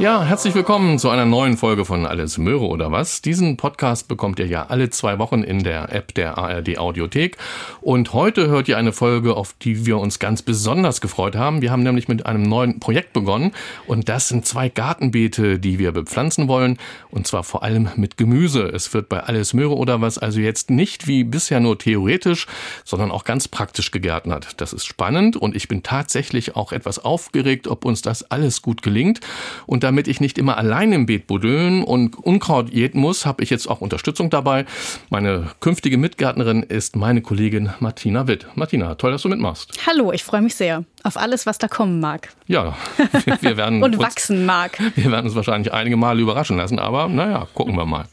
Ja, herzlich willkommen zu einer neuen Folge von Alles Möhre oder was. Diesen Podcast bekommt ihr ja alle zwei Wochen in der App der ARD Audiothek. Und heute hört ihr eine Folge, auf die wir uns ganz besonders gefreut haben. Wir haben nämlich mit einem neuen Projekt begonnen. Und das sind zwei Gartenbeete, die wir bepflanzen wollen. Und zwar vor allem mit Gemüse. Es wird bei Alles Möhre oder was also jetzt nicht wie bisher nur theoretisch, sondern auch ganz praktisch gegärtnert. Das ist spannend und ich bin tatsächlich auch etwas aufgeregt, ob uns das alles gut gelingt. Und damit ich nicht immer allein im Beet buddeln und Unkraut jäten muss, habe ich jetzt auch Unterstützung dabei. Meine künftige Mitgärtnerin ist meine Kollegin Martina Witt. Martina, toll, dass du mitmachst. Hallo, ich freue mich sehr auf alles, was da kommen mag. Ja, wir werden und uns, wachsen mag. Wir werden uns wahrscheinlich einige Male überraschen lassen, aber naja, gucken wir mal.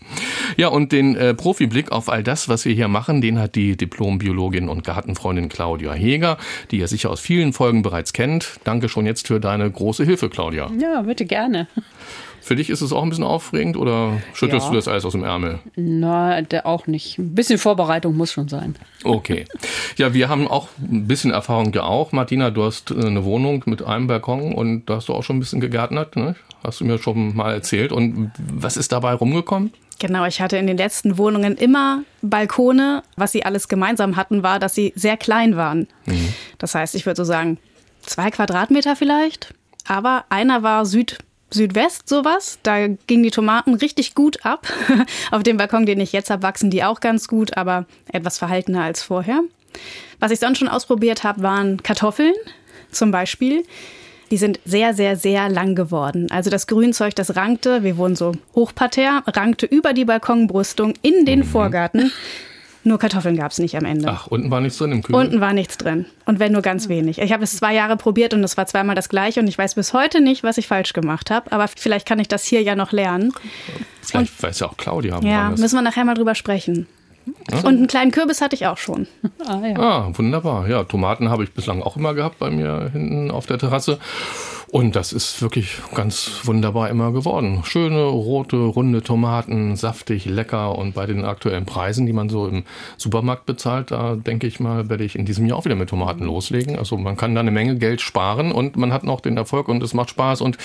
Ja, und den äh, Profiblick auf all das, was wir hier machen, den hat die Diplombiologin und Gartenfreundin Claudia Heger, die ihr sicher aus vielen Folgen bereits kennt. Danke schon jetzt für deine große Hilfe, Claudia. Ja, bitte gerne. Für dich ist es auch ein bisschen aufregend oder schüttelst Ja. du das alles aus dem Ärmel? Na, der auch nicht. Ein bisschen Vorbereitung muss schon sein. Okay. Ja, wir haben auch ein bisschen Erfahrung ja auch. Martina, du hast äh, eine Wohnung mit einem Balkon und da hast du auch schon ein bisschen gegärtnert, ne? Hast du mir schon mal erzählt. Und was ist dabei rumgekommen? Genau, ich hatte in den letzten Wohnungen immer Balkone. Was sie alles gemeinsam hatten, war, dass sie sehr klein waren. Das heißt, ich würde so sagen, zwei Quadratmeter vielleicht. Aber einer war Süd, Südwest, sowas. Da gingen die Tomaten richtig gut ab. Auf dem Balkon, den ich jetzt habe, wachsen die auch ganz gut, aber etwas verhaltener als vorher. Was ich sonst schon ausprobiert habe, waren Kartoffeln zum Beispiel. Die sind sehr, sehr, sehr lang geworden. Also das Grünzeug, das rankte, wir wohnen so hochparterre, rankte über die Balkonbrüstung in den Vorgarten. Nur Kartoffeln gab es nicht am Ende. Ach, unten war nichts drin im Kübel? Unten war nichts drin. Und wenn nur ganz wenig. Ich habe es zwei Jahre probiert und es war zweimal das gleiche und ich weiß bis heute nicht, was ich falsch gemacht habe. Aber vielleicht kann ich das hier ja noch lernen. Vielleicht weiß ja auch Claudia. Ja, müssen wir nachher mal drüber sprechen. Und einen kleinen Kürbis hatte ich auch schon. Ah, ja. Ah, wunderbar. Ja, Tomaten habe ich bislang auch immer gehabt bei mir hinten auf der Terrasse. Und das ist wirklich ganz wunderbar immer geworden. Schöne, rote, runde Tomaten, saftig, lecker. Und bei den aktuellen Preisen, die man so im Supermarkt bezahlt, da denke ich mal, werde ich in diesem Jahr auch wieder mit Tomaten loslegen. Also man kann da eine Menge Geld sparen und man hat noch den Erfolg und es macht Spaß. Und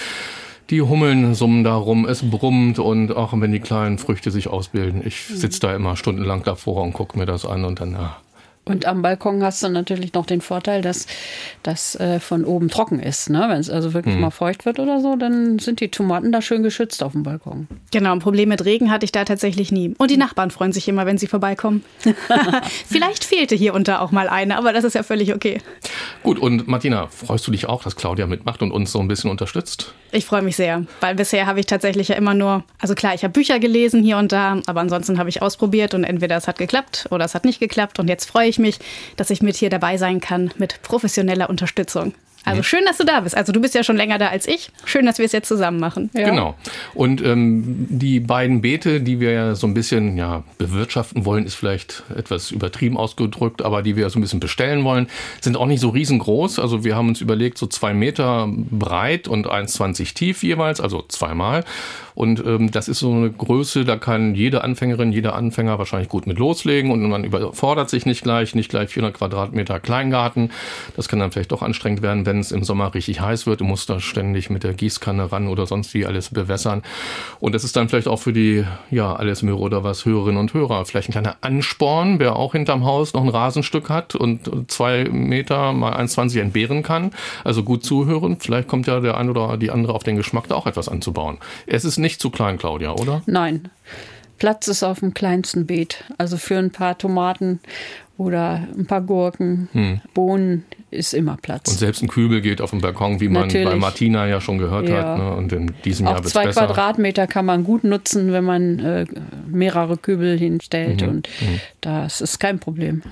die Hummeln summen da rum, es brummt und auch wenn die kleinen Früchte sich ausbilden, ich sitze da immer stundenlang davor und gucke mir das an und dann, ja, Und am Balkon hast du natürlich noch den Vorteil, dass das äh, von oben trocken ist. Ne? Wenn es also wirklich mal feucht wird oder so, dann sind die Tomaten da schön geschützt auf dem Balkon. Genau, ein Problem mit Regen hatte ich da tatsächlich nie. Und die Nachbarn freuen sich immer, wenn sie vorbeikommen. Vielleicht fehlte hier und da auch mal eine, aber das ist ja völlig okay. Gut, und Martina, freust du dich auch, dass Claudia mitmacht und uns so ein bisschen unterstützt? Ich freue mich sehr, weil bisher habe ich tatsächlich ja immer nur, also klar, ich habe Bücher gelesen hier und da, aber ansonsten habe ich ausprobiert und entweder es hat geklappt oder es hat nicht geklappt. Und jetzt freue ich mich, dass ich mit hier dabei sein kann mit professioneller Unterstützung. Also schön, dass du da bist. Also du bist ja schon länger da als ich. Schön, dass wir es jetzt zusammen machen. Ja. Genau. Und ähm, die beiden Beete, die wir ja so ein bisschen ja, bewirtschaften wollen, ist vielleicht etwas übertrieben ausgedrückt, aber die wir so ein bisschen bestellen wollen, sind auch nicht so riesengroß. Also wir haben uns überlegt, so zwei Meter breit und 1,20 tief jeweils, also zweimal. Und ähm, das ist so eine Größe, da kann jede Anfängerin, jeder Anfänger wahrscheinlich gut mit loslegen und man überfordert sich nicht gleich, nicht gleich 400 Quadratmeter Kleingarten. Das kann dann vielleicht doch anstrengend werden, wenn es im Sommer richtig heiß wird. Du musst da ständig mit der Gießkanne ran oder sonst wie alles bewässern. Und das ist dann vielleicht auch für die, ja, alles Möhre oder was Hörerinnen und Hörer vielleicht ein kleiner Ansporn, wer auch hinterm Haus noch ein Rasenstück hat und zwei Meter mal 1,20 entbehren kann. Also gut zuhören. Vielleicht kommt ja der ein oder die andere auf den Geschmack, da auch etwas anzubauen. Es ist nicht zu klein, Claudia, oder? Nein, Platz ist auf dem kleinsten Beet. Also für ein paar Tomaten oder ein paar Gurken, Bohnen ist immer Platz. Und selbst ein Kübel geht auf den Balkon, wie man Natürlich. bei Martina ja schon gehört Ja. hat. Ne? Und in diesem Jahr Auch es zwei besser. Quadratmeter kann man gut nutzen, wenn man äh, mehrere Kübel hinstellt. Mhm. Und das ist kein Problem.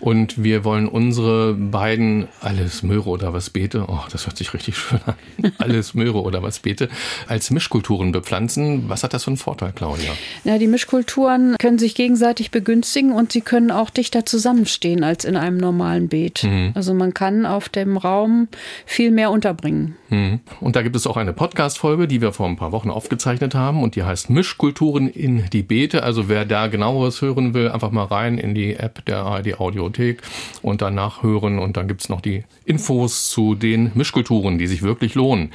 Und wir wollen unsere beiden alles Möhre oder was Beete, oh, das hört sich richtig schön an, alles Möhre oder was Beete, als Mischkulturen bepflanzen. Was hat das für einen Vorteil, Claudia? Ja, die Mischkulturen können sich gegenseitig begünstigen und sie können auch dichter zusammenstehen als in einem normalen Beet. Also man kann auf dem Raum viel mehr unterbringen. Mhm. Und da gibt es auch eine Podcast-Folge, die wir vor ein paar Wochen aufgezeichnet haben und die heißt Mischkulturen in die Beete. Also wer da genaueres hören will, einfach mal rein in die App der ARD Audiothek und danach hören. Und dann gibt's noch die Infos zu den Mischkulturen, die sich wirklich lohnen.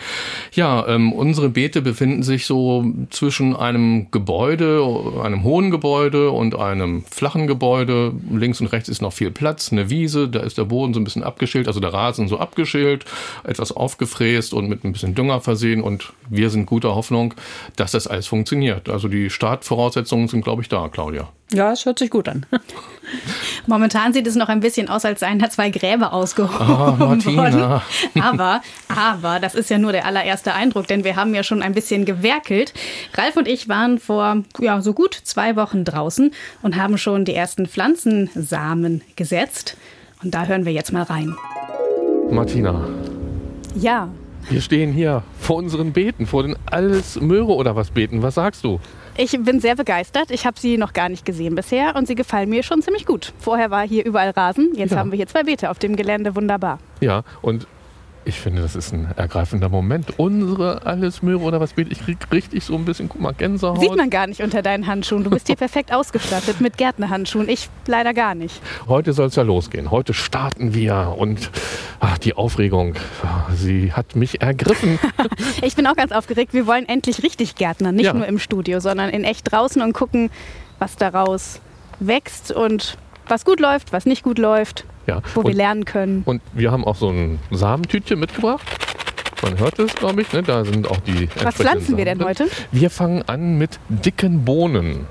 Ja, ähm, unsere Beete befinden sich so zwischen einem Gebäude, einem hohen Gebäude und einem flachen Gebäude. Links und rechts ist noch viel Platz, eine Wiese, da ist der Boden so ein bisschen abgeschält, also der Rasen so abgeschält, etwas aufgefräst und mit ein bisschen Dünger versehen. Und wir sind guter Hoffnung, dass das alles funktioniert. Also die Startvoraussetzungen sind, glaube ich, da, Claudia. Ja, es hört sich gut an. Momentan sieht es noch ein bisschen aus, als seien da zwei Gräber ausgehoben Martina. worden. Aber, aber, das ist ja nur der allererste Eindruck, denn wir haben ja schon ein bisschen gewerkelt. Ralf und ich waren vor, ja, so gut zwei Wochen draußen und haben schon die ersten Pflanzensamen gesetzt. Und da hören wir jetzt mal rein. Martina, Ja, wir stehen hier vor unseren Beeten, vor den alles Möhre oder was Beeten. Was sagst du? ich bin sehr begeistert. Ich habe sie noch gar nicht gesehen bisher und sie gefallen mir schon ziemlich gut. Vorher war hier überall Rasen, jetzt Ja. haben wir hier zwei Beete auf dem Gelände, wunderbar. Ja, und ich finde, das ist ein ergreifender Moment. Unsere alles Möhre oder was Beete, ich krieg richtig so ein bisschen, guck mal, Gänsehaut. Sieht man gar nicht unter deinen Handschuhen. Du bist hier perfekt ausgestattet mit Gärtnerhandschuhen. Ich leider gar nicht. Heute soll es ja losgehen. Heute starten wir und ach, die Aufregung, ah, sie hat mich ergriffen. Ich bin auch ganz aufgeregt. Wir wollen endlich richtig Gärtner, nicht Ja. nur im Studio, sondern in echt draußen und gucken, was daraus wächst und was gut läuft, was nicht gut läuft, ja. wo wir und, lernen können. und wir haben auch so ein Samentütchen mitgebracht. Man hört es, glaube ich. Ne? Da sind auch die. Was pflanzen wir denn heute? Wir fangen an mit dicken Bohnen.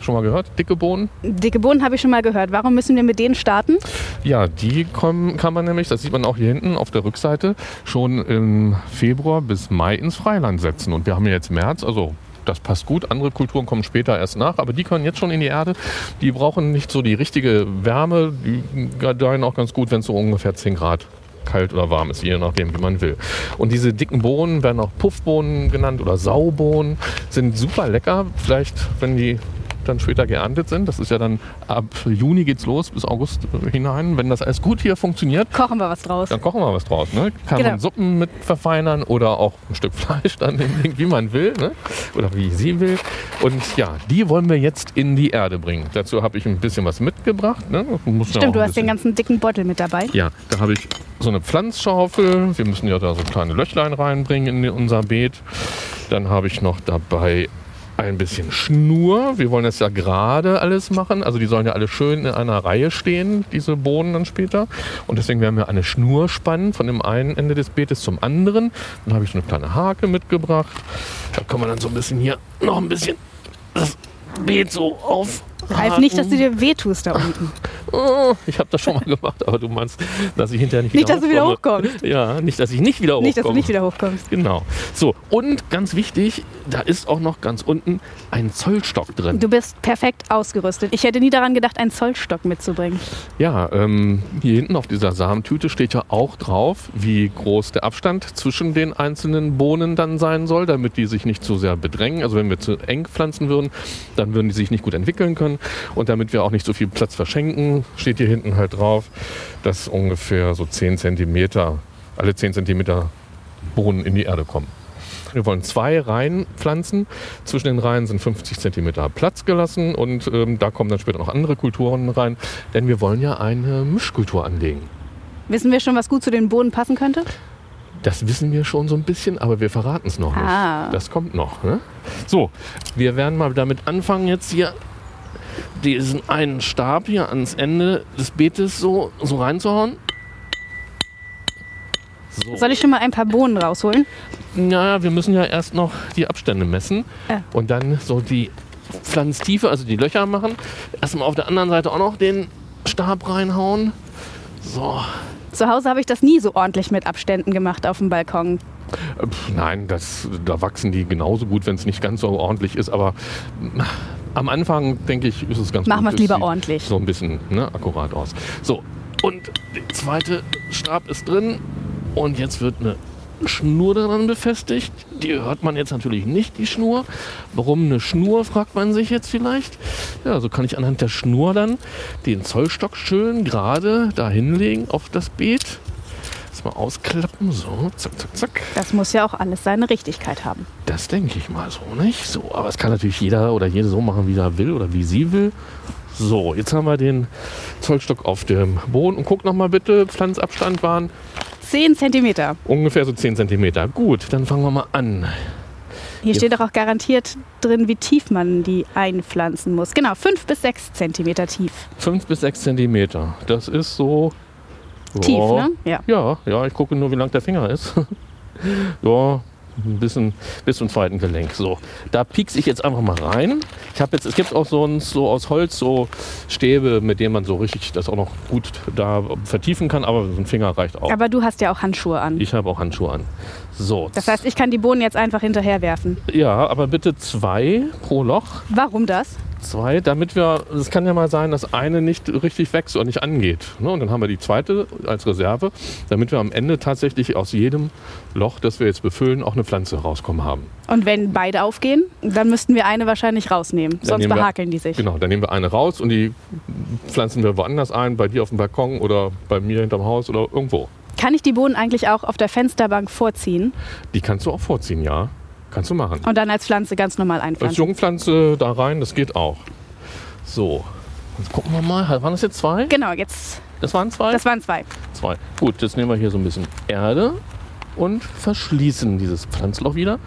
Schon mal gehört? Dicke Bohnen? Dicke Bohnen habe ich schon mal gehört. Warum müssen wir mit denen starten? Ja, die kommen, kann man nämlich, das sieht man auch hier hinten auf der Rückseite, schon im Februar bis Mai ins Freiland setzen. Und wir haben ja jetzt März, also das passt gut. Andere Kulturen kommen später erst nach, aber die können jetzt schon in die Erde. Die brauchen nicht so die richtige Wärme. Die gedeihen auch ganz gut, wenn es so ungefähr 10 Grad kalt oder warm ist, je nachdem, wie man will. Und diese dicken Bohnen werden auch Puffbohnen genannt oder Saubohnen, sind super lecker. Vielleicht, wenn die dann später geerntet sind. Das ist ja dann ab Juni geht's los bis August hinein. Wenn das alles gut hier funktioniert, Kochen wir was draus. dann kochen wir was draus. Ne? Kann Genau. man Suppen mit verfeinern oder auch ein Stück Fleisch dann wie man will. Ne? Oder wie sie will. Und ja, die wollen wir jetzt in die Erde bringen. Dazu habe ich ein bisschen was mitgebracht. Ne? Stimmt, du hast den ganzen dicken Beutel mit dabei. ja, da habe ich so eine Pflanzschaufel. Wir müssen ja da so kleine Löchlein reinbringen in unser Beet. Dann habe ich noch dabei ein bisschen Schnur. Wir wollen das ja gerade alles machen. Also die sollen ja alle schön in einer Reihe stehen, diese Bohnen dann später. Und deswegen werden wir eine Schnur spannen von dem einen Ende des Beetes zum anderen. Dann habe ich so eine kleine Hake mitgebracht. Da kann man dann so ein bisschen hier noch ein bisschen das Beet so auf. Ralf, nicht, dass du dir wehtust da unten. Oh, ich habe das schon mal gemacht, aber du meinst, dass ich hinterher nicht, Nicht, dass du wieder hochkomme. hochkommst. Ja, nicht, dass ich nicht wieder hochkomme. Nicht, dass du nicht wieder hochkommst. Genau. So, und ganz wichtig, da ist auch noch ganz unten ein Zollstock drin. Du bist perfekt ausgerüstet. Ich hätte nie daran gedacht, einen Zollstock mitzubringen. Ja, ähm, hier hinten auf dieser Samentüte steht ja auch drauf, wie groß der Abstand zwischen den einzelnen Bohnen dann sein soll, damit die sich nicht zu sehr bedrängen. Also wenn wir zu eng pflanzen würden, dann würden die sich nicht gut entwickeln können. Und damit wir auch nicht so viel Platz verschenken, steht hier hinten halt drauf, dass ungefähr so 10 Zentimeter, alle 10 Zentimeter Bohnen in die Erde kommen. Wir wollen zwei Reihen pflanzen. Zwischen den Reihen sind 50 Zentimeter Platz gelassen und ähm, da kommen dann später noch andere Kulturen rein, denn wir wollen ja eine Mischkultur anlegen. Wissen wir schon, was gut zu den Bohnen passen könnte? Das wissen wir schon so ein bisschen, aber wir verraten es noch nicht. Ah. Das kommt noch. Ne? So, wir werden mal damit anfangen, jetzt hier diesen einen Stab hier ans Ende des Beetes so, so reinzuhauen. So. Soll ich schon mal ein paar Bohnen rausholen? Naja, wir müssen ja erst noch die Abstände messen Ja. und dann so die Pflanztiefe, also die Löcher machen. Erstmal auf der anderen Seite auch noch den Stab reinhauen. So. Zu Hause habe ich das nie so ordentlich mit Abständen gemacht auf dem Balkon. Äh, Nein, das, da wachsen die genauso gut, wenn es nicht ganz so ordentlich ist. Aber am Anfang, denke ich, ist es ganz Machen wir es lieber ordentlich. So ein bisschen ne, akkurat aus. So, und der zweite Stab ist drin. Und jetzt wird eine Schnur daran befestigt. Die hört man jetzt natürlich nicht, die Schnur. Warum eine Schnur, fragt man sich jetzt vielleicht. Ja, so kann ich anhand der Schnur dann den Zollstock schön gerade da hinlegen auf das Beet. Das mal ausklappen. So, zack, zack, zack. Das muss ja auch alles seine Richtigkeit haben. Das denke ich mal so, nicht? So, aber es kann natürlich jeder oder jede so machen, wie er will oder wie sie will. So, jetzt haben wir den Zollstock auf dem Boden. Und guck noch mal bitte, Pflanzabstand waren 10 Zentimeter. ungefähr so 10 cm. Gut, dann fangen wir mal an. Hier steht doch auch garantiert drin, wie tief man die einpflanzen muss. Genau, 5 bis 6 Zentimeter tief. 5 bis 6 cm. Das ist so... Tief, ja, ne? Ja. Ja, ja, ich gucke nur, wie lang der Finger ist. ja, ein bisschen bis zum zweiten Gelenk. So, da piekse ich jetzt einfach mal rein. Ich habe jetzt, es gibt auch so, ein, so aus Holz so Stäbe, mit denen man so richtig das auch noch gut da vertiefen kann, aber so ein Finger reicht auch. Aber du hast ja auch Handschuhe an. Ich habe auch Handschuhe an. So, Das heißt, ich kann die Bohnen jetzt einfach hinterher werfen. ja, aber bitte zwei pro Loch. Warum das? Zwei, damit wir, es kann ja mal sein, dass eine nicht richtig wächst oder nicht angeht. Ne? Und dann haben wir die zweite als Reserve, damit wir am Ende tatsächlich aus jedem Loch, das wir jetzt befüllen, auch eine Pflanze rauskommen haben. Und wenn beide aufgehen, dann müssten wir eine wahrscheinlich rausnehmen. Dann Sonst nehmen wir- behakeln die sich. Genau, dann nehmen wir eine raus und die pflanzen wir woanders ein, bei dir auf dem Balkon oder bei mir hinterm Haus oder irgendwo. Kann ich die Bohnen eigentlich auch auf der Fensterbank vorziehen Die kannst du auch vorziehen, ja. Kannst du machen. und dann als Pflanze ganz normal Als einpflanzen? Jungpflanze da rein, das geht auch. So, jetzt gucken wir mal. Waren das jetzt zwei? Genau, jetzt, Das waren zwei? das waren zwei. Zwei. Gut, jetzt nehmen wir hier so ein bisschen Erde und verschließen dieses Pflanzloch wieder.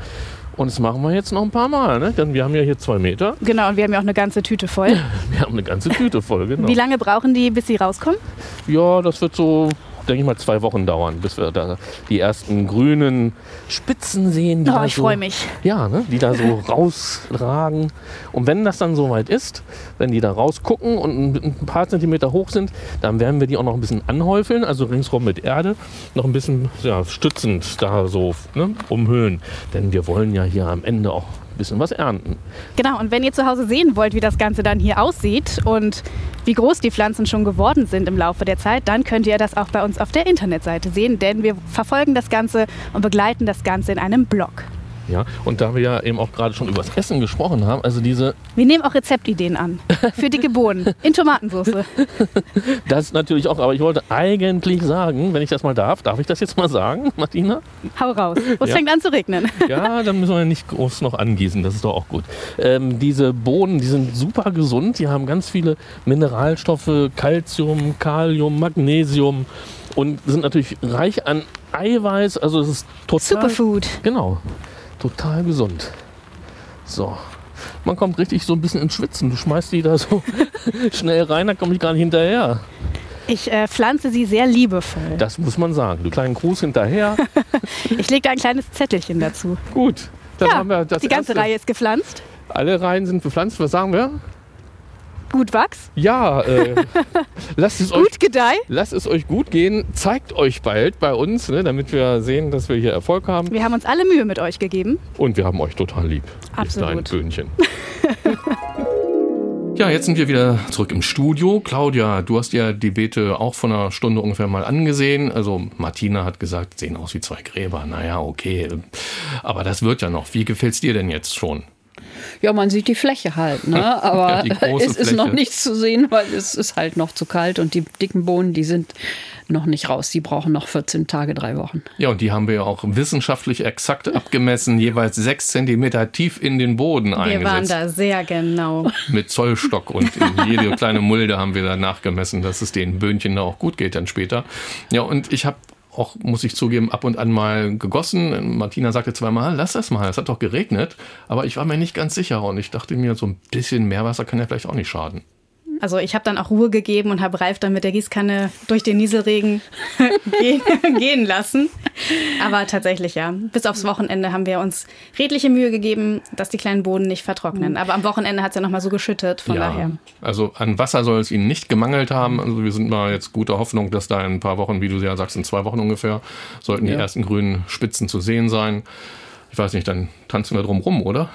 Und das machen wir jetzt noch ein paar Mal. Ne? Denn wir haben ja hier zwei Meter. Genau, und wir haben ja auch eine ganze Tüte voll. Wir haben eine ganze Tüte voll, genau. Wie lange brauchen die, bis sie rauskommen? Ja, das wird so, denke ich mal, zwei Wochen dauern, bis wir da die ersten grünen Spitzen sehen. Die Oh, ich so, freue mich. Ja, ne? die da so rausragen. Und wenn das dann soweit ist, wenn die da rausgucken und ein ein paar Zentimeter hoch sind, dann werden wir die auch noch ein bisschen anhäufeln, also ringsrum mit Erde, noch ein bisschen ja, stützend da so ne, umhüllen. Denn wir wollen ja hier am Ende auch bisschen was ernten. Genau, und wenn ihr zu Hause sehen wollt, wie das Ganze dann hier aussieht und wie groß die Pflanzen schon geworden sind im Laufe der Zeit, dann könnt ihr das auch bei uns auf der Internetseite sehen, denn wir verfolgen das Ganze und begleiten das Ganze in einem Blog. Ja, und da wir ja eben auch gerade schon über das Essen gesprochen haben, also diese, Wir nehmen auch Rezeptideen an für dicke Bohnen in Tomatensauce. das natürlich auch, aber ich wollte eigentlich sagen, wenn ich das mal darf, darf ich das jetzt mal sagen, Martina? Hau raus. Und es Ja. fängt an zu regnen. Ja, dann müssen wir nicht groß noch angießen, das ist doch auch gut. Ähm, diese Bohnen, die sind super gesund, die haben ganz viele Mineralstoffe, Calcium, Kalium, Magnesium und sind natürlich reich an Eiweiß, also es ist total... Superfood. Genau, total gesund. So, man kommt richtig so ein bisschen ins Schwitzen, du schmeißt die da so schnell rein, da komme ich gar nicht hinterher. Ich äh, pflanze sie sehr liebevoll. Das muss man sagen, du kleinen Gruß hinterher, Ich lege da ein kleines Zettelchen dazu. gut. Dann Ja, haben wir das die ganze erste. Reihe ist gepflanzt. Alle Reihen sind bepflanzt, was sagen wir? Gut Wachs, Ja, äh, lasst, es euch, lasst es euch gut gehen. Zeigt euch bald bei uns, ne, damit wir sehen, dass wir hier Erfolg haben. Wir haben uns alle Mühe mit euch gegeben. Und wir haben euch total lieb. Ist ein Absolut. Böhnchen. Ja, jetzt sind wir wieder zurück im Studio. Claudia, du hast ja die Beete auch von einer Stunde ungefähr mal angesehen. Also Martina hat gesagt, sehen aus wie zwei Gräber. Naja, okay. Aber das wird ja noch. Wie gefällt's dir denn jetzt schon? Ja, man sieht die Fläche halt, ne? aber Ja, es ist Fläche. noch nichts zu sehen, weil es ist halt noch zu kalt und die dicken Bohnen, die sind noch nicht raus. Die brauchen noch 14 Tage, drei Wochen. Ja, und die haben wir ja auch wissenschaftlich exakt abgemessen, jeweils sechs Zentimeter tief in den Boden Wir waren eingesetzt. da sehr genau. Mit Zollstock und in jede kleine Mulde haben wir da nachgemessen, dass es den Böhnchen da auch gut geht dann später. Ja, und ich habe auch, muss ich zugeben, ab und an mal gegossen. Martina sagte zweimal, lass das mal, es hat doch geregnet. Aber ich war mir nicht ganz sicher und ich dachte mir, so ein bisschen Meerwasser kann ja vielleicht auch nicht schaden. Also ich habe dann auch Ruhe gegeben und habe Ralf dann mit der Gießkanne durch den Nieselregen gehen, gehen lassen. Aber tatsächlich ja, bis aufs Wochenende haben wir uns redliche Mühe gegeben, dass die kleinen Boden nicht vertrocknen. Aber am Wochenende hat es ja nochmal so geschüttet, von daher. Also an Wasser soll es ihnen nicht gemangelt haben. Also wir sind mal jetzt guter Hoffnung, dass da in ein paar Wochen, wie du ja sagst, in zwei Wochen ungefähr, sollten die Ja. ersten grünen Spitzen zu sehen sein. Ich weiß nicht, dann tanzen wir drum rum, oder?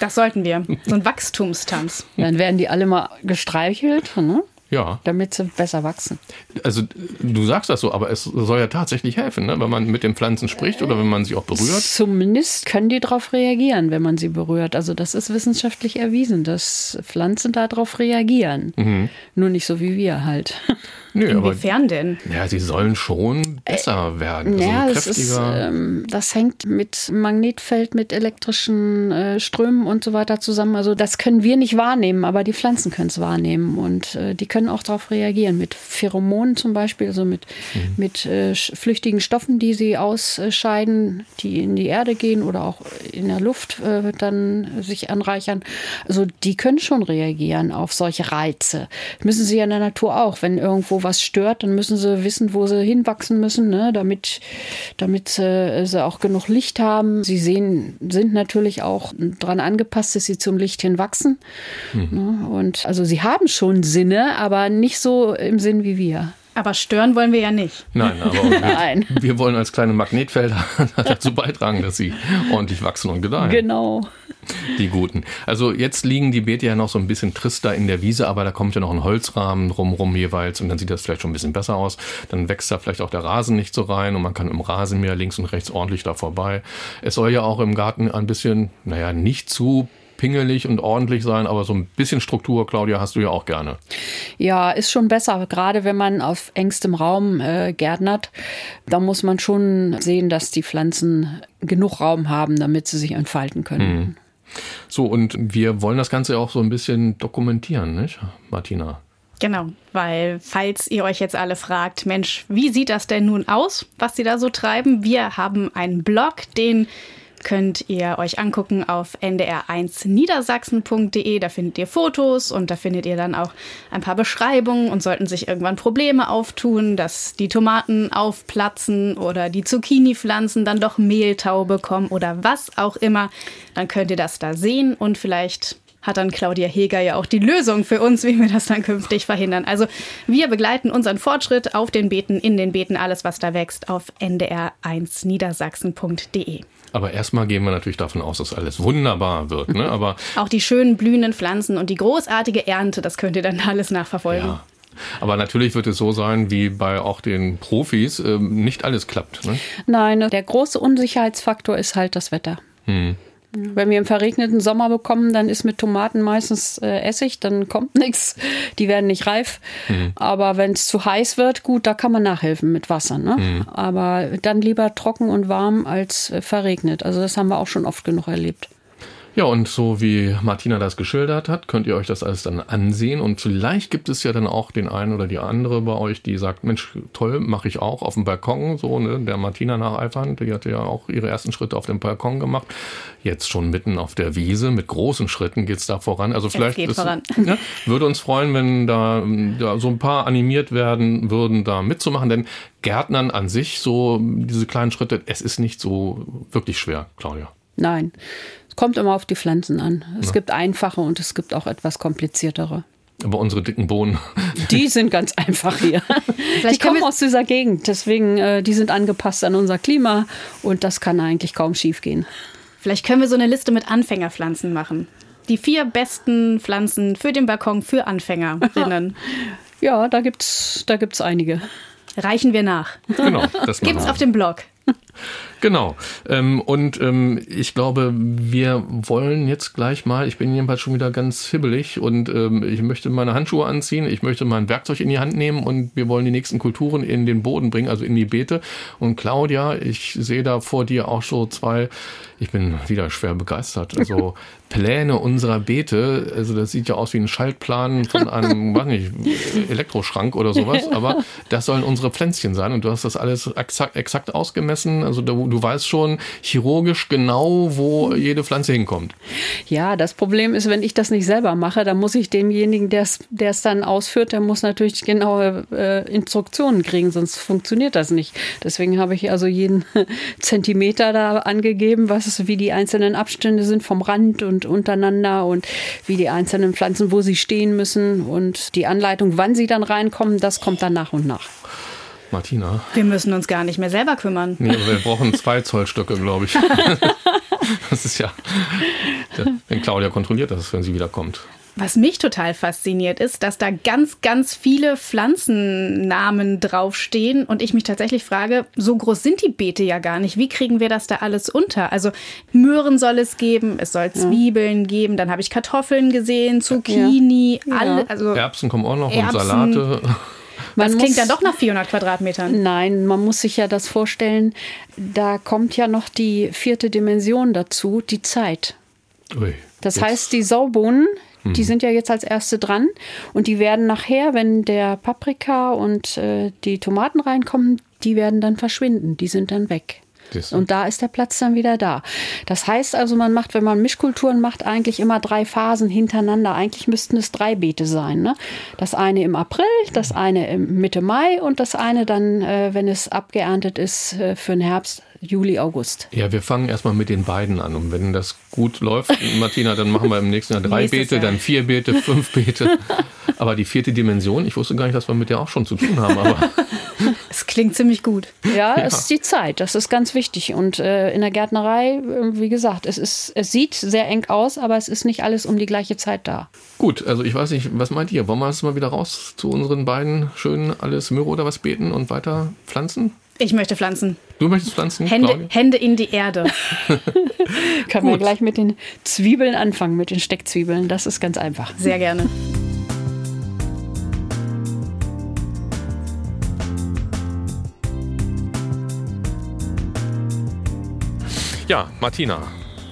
Das sollten wir. So ein Wachstumstanz. Dann werden die alle mal gestreichelt, ne? Ja. damit sie besser wachsen. Also du sagst das so, aber es soll ja tatsächlich helfen, ne? wenn man mit den Pflanzen spricht oder wenn man sie auch berührt. Zumindest können die darauf reagieren, wenn man sie berührt. Also das ist wissenschaftlich erwiesen, dass Pflanzen darauf reagieren. Nur nicht so wie wir halt. Nö, Inwiefern aber, denn? Ja, sie sollen schon besser äh, werden. Also ja, das, ist, ähm, das hängt mit Magnetfeld, mit elektrischen äh, Strömen und so weiter zusammen. Also das können wir nicht wahrnehmen, aber die Pflanzen können es wahrnehmen und äh, die können auch darauf reagieren. Mit Pheromonen zum Beispiel, also mit, mhm. mit äh, flüchtigen Stoffen, die sie ausscheiden, die in die Erde gehen oder auch in der Luft äh, dann sich anreichern. Also die können schon reagieren auf solche Reize. müssen sie ja in der Natur auch. Wenn irgendwo was stört, dann müssen sie wissen, wo sie hinwachsen müssen, ne? damit, damit äh, sie auch genug Licht haben. Sie sehen, sind natürlich auch daran angepasst, dass sie zum Licht hinwachsen. Mhm. Ne? Und also sie haben schon Sinne, aber nicht so im Sinn wie wir. Aber stören wollen wir ja nicht. Nein, aber wir, Nein. wir wollen als kleine Magnetfelder dazu beitragen, dass sie ordentlich wachsen und gedeihen. Genau. Die guten. Also jetzt liegen die Beete ja noch so ein bisschen trister in der Wiese, aber da kommt ja noch ein Holzrahmen drumrum jeweils und dann sieht das vielleicht schon ein bisschen besser aus. Dann wächst da vielleicht auch der Rasen nicht so rein und man kann im Rasenmäher links und rechts ordentlich da vorbei. Es soll ja auch im Garten ein bisschen, naja, nicht zu pingelig und ordentlich sein, aber so ein bisschen Struktur, Claudia, hast du ja auch gerne. Ja, ist schon besser, gerade wenn man auf engstem Raum äh, gärtnert. Da muss man schon sehen, dass die Pflanzen genug Raum haben, damit sie sich entfalten können. Mhm. So, und wir wollen das Ganze auch so ein bisschen dokumentieren, nicht, Martina? Genau, weil falls ihr euch jetzt alle fragt, Mensch, wie sieht das denn nun aus, was sie da so treiben? Wir haben einen Blog, den könnt ihr euch angucken auf ndr1niedersachsen.de. Da findet ihr Fotos und da findet ihr dann auch ein paar Beschreibungen und sollten sich irgendwann Probleme auftun, dass die Tomaten aufplatzen oder die Zucchini-Pflanzen dann doch Mehltau bekommen oder was auch immer, dann könnt ihr das da sehen und vielleicht hat dann Claudia Heger ja auch die Lösung für uns, wie wir das dann künftig verhindern. Also wir begleiten unseren Fortschritt auf den Beeten, in den Beeten, alles was da wächst, auf ndr1niedersachsen.de. Aber erstmal gehen wir natürlich davon aus, dass alles wunderbar wird. Ne? Aber auch die schönen blühenden Pflanzen und die großartige Ernte, das könnt ihr dann alles nachverfolgen. Ja. Aber natürlich wird es so sein, wie bei auch den Profis, ähm, nicht alles klappt. Ne? Nein, der große Unsicherheitsfaktor ist halt das Wetter. Hm. Wenn wir einen verregneten Sommer bekommen, dann ist mit Tomaten meistens äh, Essig, dann kommt nichts. Die werden nicht reif. Mhm. Aber wenn es zu heiß wird, gut, da kann man nachhelfen mit Wasser. Ne? Mhm. Aber dann lieber trocken und warm als äh, verregnet. Also das haben wir auch schon oft genug erlebt. Ja, und so wie Martina das geschildert hat, könnt ihr euch das alles dann ansehen. Und vielleicht gibt es ja dann auch den einen oder die andere bei euch, die sagt, Mensch, toll, mache ich auch auf dem Balkon. So, ne, der Martina nacheifern, die hatte ja auch ihre ersten Schritte auf dem Balkon gemacht. Jetzt schon mitten auf der Wiese, mit großen Schritten geht's da voran. Also vielleicht ist, voran. Ja, würde uns freuen, wenn da, da so ein paar animiert werden würden, da mitzumachen. Denn Gärtnern an sich, so diese kleinen Schritte, es ist nicht so wirklich schwer, Claudia. Nein. Kommt immer auf die Pflanzen an. Es ja. gibt einfache und es gibt auch etwas kompliziertere. Aber unsere dicken Bohnen. Die sind ganz einfach hier. Vielleicht die kommen aus dieser Gegend, deswegen äh, die sind angepasst an unser Klima und das kann eigentlich kaum schief gehen. Vielleicht können wir so eine Liste mit Anfängerpflanzen machen. Die vier besten Pflanzen für den Balkon für Anfängerinnen. Ja, da gibt's da gibt's einige. Reichen wir nach. Genau, das gibt's auf dem Blog. Genau. Ähm, und ähm, ich glaube, wir wollen jetzt gleich mal, ich bin jedenfalls schon wieder ganz hibbelig und ähm, ich möchte meine Handschuhe anziehen, ich möchte mein Werkzeug in die Hand nehmen und wir wollen die nächsten Kulturen in den Boden bringen, also in die Beete. Und Claudia, ich sehe da vor dir auch so zwei, ich bin wieder schwer begeistert, also Pläne unserer Beete. Also das sieht ja aus wie ein Schaltplan von einem, weiß nicht, Elektroschrank oder sowas, aber das sollen unsere Pflänzchen sein und du hast das alles exakt, exakt ausgemessen. Also du, du weißt schon chirurgisch genau, wo jede Pflanze hinkommt. Ja, das Problem ist, wenn ich das nicht selber mache, dann muss ich demjenigen, der es dann ausführt, der muss natürlich genaue äh, Instruktionen kriegen, sonst funktioniert das nicht. Deswegen habe ich also jeden Zentimeter da angegeben, was wie die einzelnen Abstände sind vom Rand und untereinander und wie die einzelnen Pflanzen, wo sie stehen müssen und die Anleitung, wann sie dann reinkommen, das kommt dann nach und nach. Martina. Wir müssen uns gar nicht mehr selber kümmern. Nee, wir brauchen zwei Zollstöcke, glaube ich. Das ist ja. Wenn Claudia kontrolliert das, wenn sie wiederkommt. Was mich total fasziniert ist, dass da ganz, ganz viele Pflanzennamen draufstehen und ich mich tatsächlich frage, so groß sind die Beete ja gar nicht. Wie kriegen wir das da alles unter? Also Möhren soll es geben, es soll Zwiebeln ja. geben, dann habe ich Kartoffeln gesehen, Zucchini, ja. alle. Also Erbsen kommen auch noch Erbsen. und Salate. Man das klingt muss- dann doch nach 400 Quadratmetern. Nein, man muss sich ja das vorstellen, da kommt ja noch die vierte Dimension dazu, die Zeit. Ui, Das jetzt- heißt, die Saubohnen, die sind ja jetzt als erste dran und die werden nachher, wenn der Paprika und äh, die Tomaten reinkommen, die werden dann verschwinden, die sind dann weg. Und da ist der Platz dann wieder da. Das heißt also, man macht, wenn man Mischkulturen macht, eigentlich immer drei Phasen hintereinander. Eigentlich müssten es drei Beete sein. Ne? Das eine im April, das eine im Mitte Mai und das eine dann, äh, wenn es abgeerntet ist, äh, für den Herbst, Juli, August. Ja, wir fangen erstmal mit den beiden an. Und wenn das gut läuft, Martina, dann machen wir im nächsten Jahr drei Nächstes Beete, Jahr. dann vier Beete, fünf Beete. Aber die vierte Dimension, ich wusste gar nicht, dass wir mit der auch schon zu tun haben. Aber Es klingt ziemlich gut. Ja, es ist die Zeit. Das ist ganz wichtig. Und äh, in der Gärtnerei, äh, wie gesagt, es, ist, es sieht sehr eng aus, aber es ist nicht alles um die gleiche Zeit da. gut, also ich weiß nicht, was meint ihr? Wollen wir jetzt mal wieder raus zu unseren beiden schönen alles Möhre oder was beten und weiter pflanzen? Ich möchte pflanzen. Du möchtest pflanzen, Hände? Hände in die Erde. Können wir Gut. gleich mit den Zwiebeln anfangen, mit den Steckzwiebeln. Das ist ganz einfach. Sehr gerne. Ja, Martina,